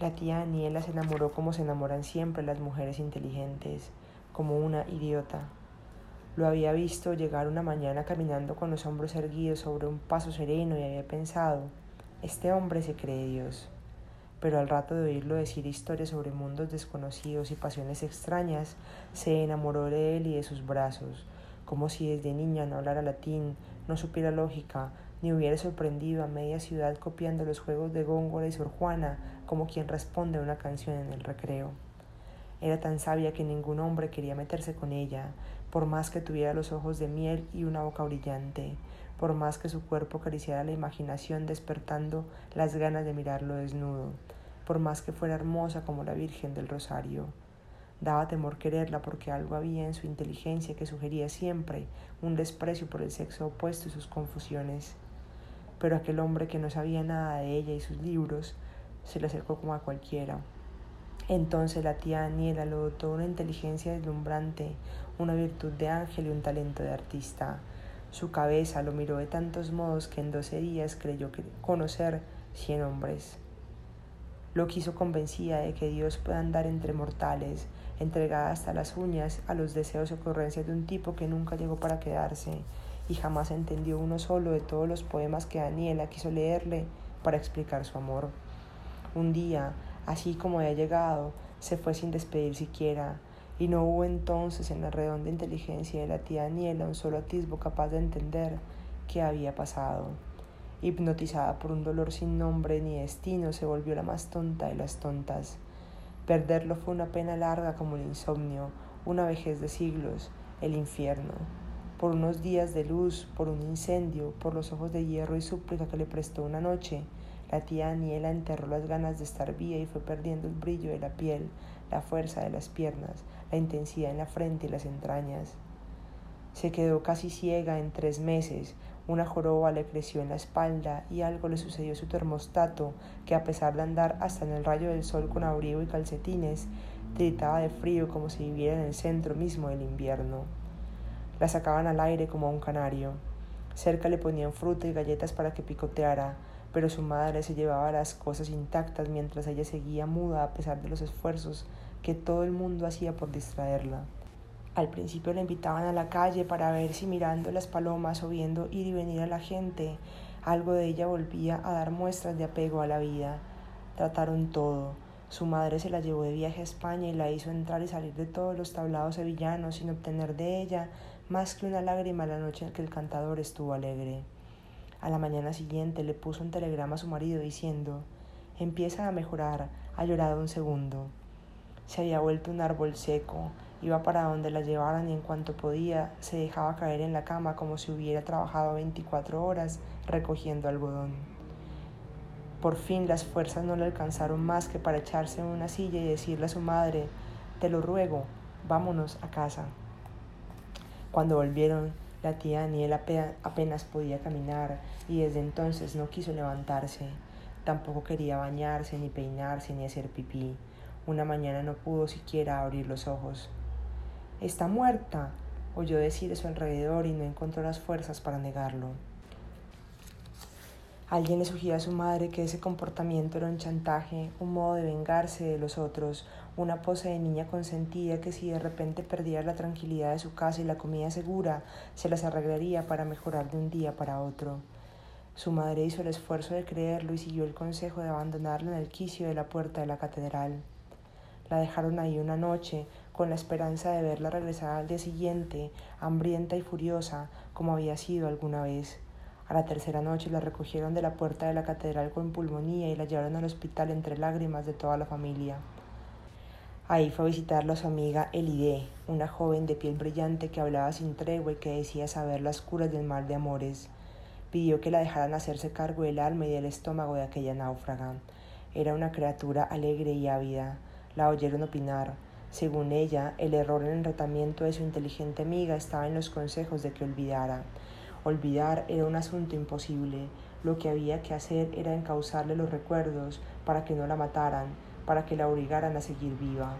La tía Daniela se enamoró como se enamoran siempre las mujeres inteligentes, como una idiota. Lo había visto llegar una mañana caminando con los hombros erguidos sobre un paso sereno y había pensado, este hombre se cree Dios. Pero al rato de oírlo decir historias sobre mundos desconocidos y pasiones extrañas, se enamoró de él y de sus brazos, como si desde niña no hablara latín, no supiera lógica, ni hubiera sorprendido a media ciudad copiando los juegos de Góngora y Sor Juana como quien responde a una canción en el recreo. Era tan sabia que ningún hombre quería meterse con ella, por más que tuviera los ojos de miel y una boca brillante, por más que su cuerpo acariciara la imaginación despertando las ganas de mirarlo desnudo, por más que fuera hermosa como la Virgen del Rosario. Daba temor quererla porque algo había en su inteligencia que sugería siempre un desprecio por el sexo opuesto y sus confusiones pero aquel hombre que no sabía nada de ella y sus libros se le acercó como a cualquiera. Entonces la tía Daniela lo dotó una inteligencia deslumbrante, una virtud de ángel y un talento de artista. Su cabeza lo miró de tantos modos que en doce días creyó conocer cien hombres. Lo quiso convencida de que Dios puede andar entre mortales, entregada hasta las uñas a los deseos y ocurrencias de un tipo que nunca llegó para quedarse, y jamás entendió uno solo de todos los poemas que Daniela quiso leerle para explicar su amor. Un día, así como había llegado, se fue sin despedir siquiera, y no hubo entonces en la redonda inteligencia de la tía Daniela un solo atisbo capaz de entender qué había pasado. Hipnotizada por un dolor sin nombre ni destino, se volvió la más tonta de las tontas. Perderlo fue una pena larga como el insomnio, una vejez de siglos, el infierno por unos días de luz, por un incendio, por los ojos de hierro y súplica que le prestó una noche. La tía Daniela enterró las ganas de estar viva y fue perdiendo el brillo de la piel, la fuerza de las piernas, la intensidad en la frente y las entrañas. Se quedó casi ciega en tres meses, una joroba le creció en la espalda y algo le sucedió a su termostato, que a pesar de andar hasta en el rayo del sol con abrigo y calcetines, gritaba de frío como si viviera en el centro mismo del invierno. La sacaban al aire como a un canario. Cerca le ponían fruta y galletas para que picoteara, pero su madre se llevaba las cosas intactas mientras ella seguía muda a pesar de los esfuerzos que todo el mundo hacía por distraerla. Al principio la invitaban a la calle para ver si mirando las palomas o viendo ir y venir a la gente, algo de ella volvía a dar muestras de apego a la vida. Trataron todo. Su madre se la llevó de viaje a España y la hizo entrar y salir de todos los tablados sevillanos sin obtener de ella más que una lágrima la noche en que el cantador estuvo alegre. A la mañana siguiente le puso un telegrama a su marido diciendo, empieza a mejorar, ha llorado un segundo. Se había vuelto un árbol seco, iba para donde la llevaran y en cuanto podía se dejaba caer en la cama como si hubiera trabajado 24 horas recogiendo algodón. Por fin las fuerzas no le alcanzaron más que para echarse en una silla y decirle a su madre, te lo ruego, vámonos a casa. Cuando volvieron, la tía Daniela apenas podía caminar y desde entonces no quiso levantarse. Tampoco quería bañarse, ni peinarse, ni hacer pipí. Una mañana no pudo siquiera abrir los ojos. Está muerta, oyó decir a su alrededor y no encontró las fuerzas para negarlo. Alguien le sugirió a su madre que ese comportamiento era un chantaje, un modo de vengarse de los otros, una pose de niña consentida que si de repente perdía la tranquilidad de su casa y la comida segura, se las arreglaría para mejorar de un día para otro. Su madre hizo el esfuerzo de creerlo y siguió el consejo de abandonarla en el quicio de la puerta de la catedral. La dejaron ahí una noche, con la esperanza de verla regresar al día siguiente, hambrienta y furiosa, como había sido alguna vez. A la tercera noche la recogieron de la puerta de la catedral con pulmonía y la llevaron al hospital entre lágrimas de toda la familia. Ahí fue a visitarla su amiga Elide, una joven de piel brillante que hablaba sin tregua y que decía saber las curas del mal de amores. Pidió que la dejaran hacerse cargo del alma y del estómago de aquella náufraga. Era una criatura alegre y ávida. La oyeron opinar. Según ella, el error en el tratamiento de su inteligente amiga estaba en los consejos de que olvidara. Olvidar era un asunto imposible. Lo que había que hacer era encauzarle los recuerdos para que no la mataran, para que la obligaran a seguir viva.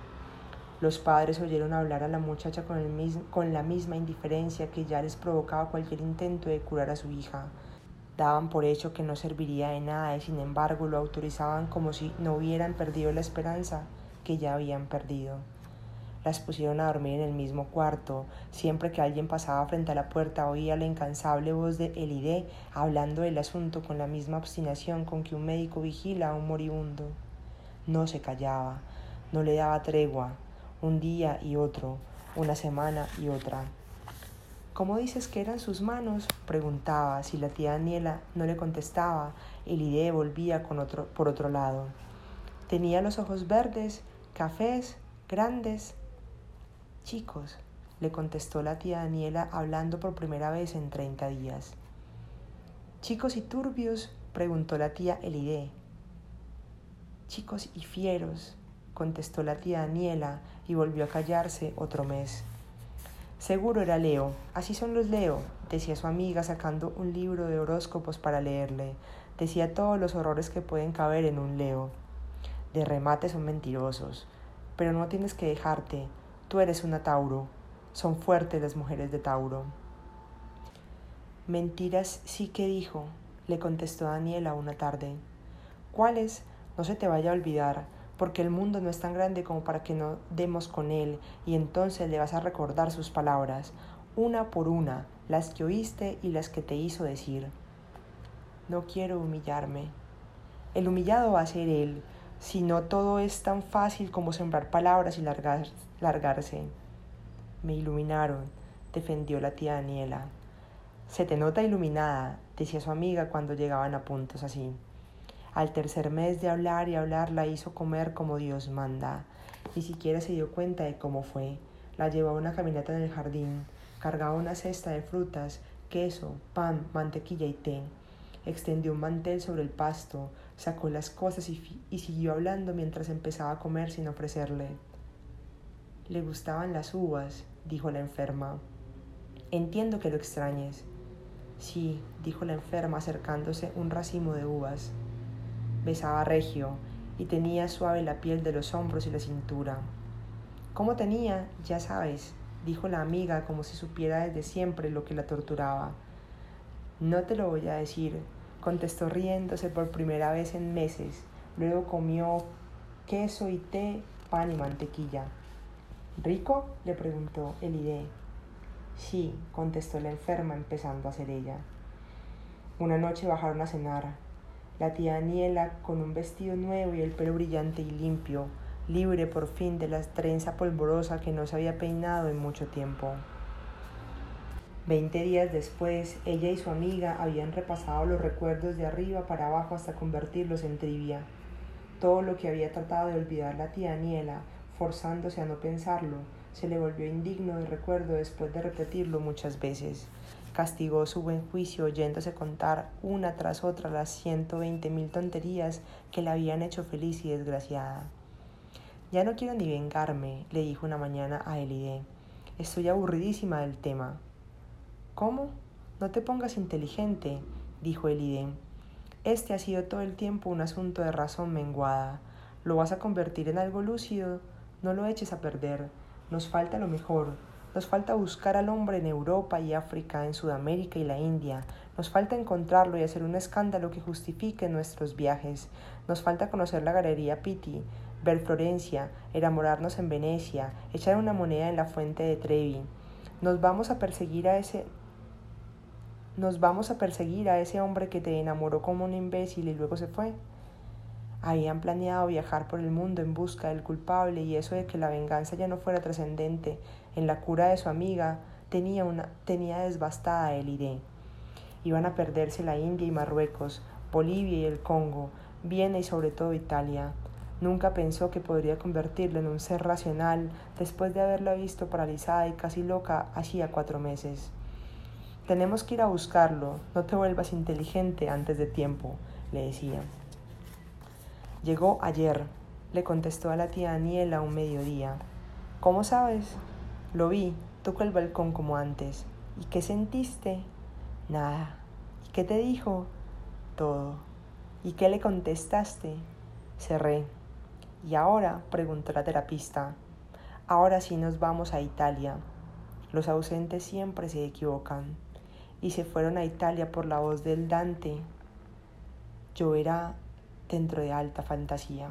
Los padres oyeron hablar a la muchacha con, el con la misma indiferencia que ya les provocaba cualquier intento de curar a su hija. Daban por hecho que no serviría de nada y sin embargo lo autorizaban como si no hubieran perdido la esperanza que ya habían perdido. Las pusieron a dormir en el mismo cuarto. Siempre que alguien pasaba frente a la puerta oía la incansable voz de Elide hablando del asunto con la misma obstinación con que un médico vigila a un moribundo. No se callaba, no le daba tregua, un día y otro, una semana y otra. ¿Cómo dices que eran sus manos? preguntaba. Si la tía Daniela no le contestaba, Elide volvía con otro, por otro lado. Tenía los ojos verdes, cafés, grandes, Chicos, le contestó la tía Daniela hablando por primera vez en treinta días. Chicos y turbios, preguntó la tía Elide. Chicos y fieros, contestó la tía Daniela y volvió a callarse otro mes. Seguro era Leo, así son los Leo, decía su amiga sacando un libro de horóscopos para leerle. Decía todos los horrores que pueden caber en un Leo. De remate son mentirosos, pero no tienes que dejarte, Tú eres una Tauro. Son fuertes las mujeres de Tauro. Mentiras sí que dijo, le contestó Daniela una tarde. ¿Cuáles? No se te vaya a olvidar, porque el mundo no es tan grande como para que no demos con él, y entonces le vas a recordar sus palabras, una por una, las que oíste y las que te hizo decir. No quiero humillarme. El humillado va a ser él, si no todo es tan fácil como sembrar palabras y largarse. Me iluminaron, defendió la tía Daniela. Se te nota iluminada, decía su amiga cuando llegaban a puntos así. Al tercer mes de hablar y hablar la hizo comer como Dios manda. Ni siquiera se dio cuenta de cómo fue. La llevó a una caminata en el jardín, cargaba una cesta de frutas, queso, pan, mantequilla y té. Extendió un mantel sobre el pasto, sacó las cosas y, y siguió hablando mientras empezaba a comer sin ofrecerle. Le gustaban las uvas, dijo la enferma. Entiendo que lo extrañes. Sí, dijo la enferma acercándose un racimo de uvas. Besaba regio y tenía suave la piel de los hombros y la cintura. ¿Cómo tenía? Ya sabes, dijo la amiga como si supiera desde siempre lo que la torturaba. No te lo voy a decir, contestó riéndose por primera vez en meses. Luego comió queso y té, pan y mantequilla. ¿Rico? le preguntó Elide. Sí, contestó la enferma, empezando a hacer ella. Una noche bajaron a cenar. La tía Daniela, con un vestido nuevo y el pelo brillante y limpio, libre por fin de la trenza polvorosa que no se había peinado en mucho tiempo. Veinte días después, ella y su amiga habían repasado los recuerdos de arriba para abajo hasta convertirlos en trivia. Todo lo que había tratado de olvidar la tía Daniela forzándose a no pensarlo, se le volvió indigno de recuerdo después de repetirlo muchas veces. Castigó su buen juicio oyéndose contar una tras otra las ciento veinte mil tonterías que la habían hecho feliz y desgraciada. Ya no quiero ni vengarme, le dijo una mañana a Elide. Estoy aburridísima del tema. ¿Cómo? No te pongas inteligente, dijo Elide. Este ha sido todo el tiempo un asunto de razón menguada. ¿Lo vas a convertir en algo lúcido? No lo eches a perder. Nos falta lo mejor. Nos falta buscar al hombre en Europa y África, en Sudamérica y la India. Nos falta encontrarlo y hacer un escándalo que justifique nuestros viajes. Nos falta conocer la Galería Pitti, ver Florencia, enamorarnos en Venecia, echar una moneda en la fuente de Trevi. Nos vamos a perseguir a ese nos vamos a perseguir a ese hombre que te enamoró como un imbécil y luego se fue. Habían planeado viajar por el mundo en busca del culpable y eso de que la venganza ya no fuera trascendente en la cura de su amiga tenía, una, tenía desbastada el idea. Iban a perderse la India y Marruecos, Bolivia y el Congo, Viena y sobre todo Italia. Nunca pensó que podría convertirlo en un ser racional después de haberla visto paralizada y casi loca hacía cuatro meses. Tenemos que ir a buscarlo, no te vuelvas inteligente antes de tiempo, le decía. Llegó ayer, le contestó a la tía Daniela un mediodía. ¿Cómo sabes? Lo vi, tocó el balcón como antes. ¿Y qué sentiste? Nada. ¿Y qué te dijo? Todo. ¿Y qué le contestaste? Cerré. ¿Y ahora? preguntó la terapista. Ahora sí nos vamos a Italia. Los ausentes siempre se equivocan. Y se fueron a Italia por la voz del Dante, era dentro de alta fantasía.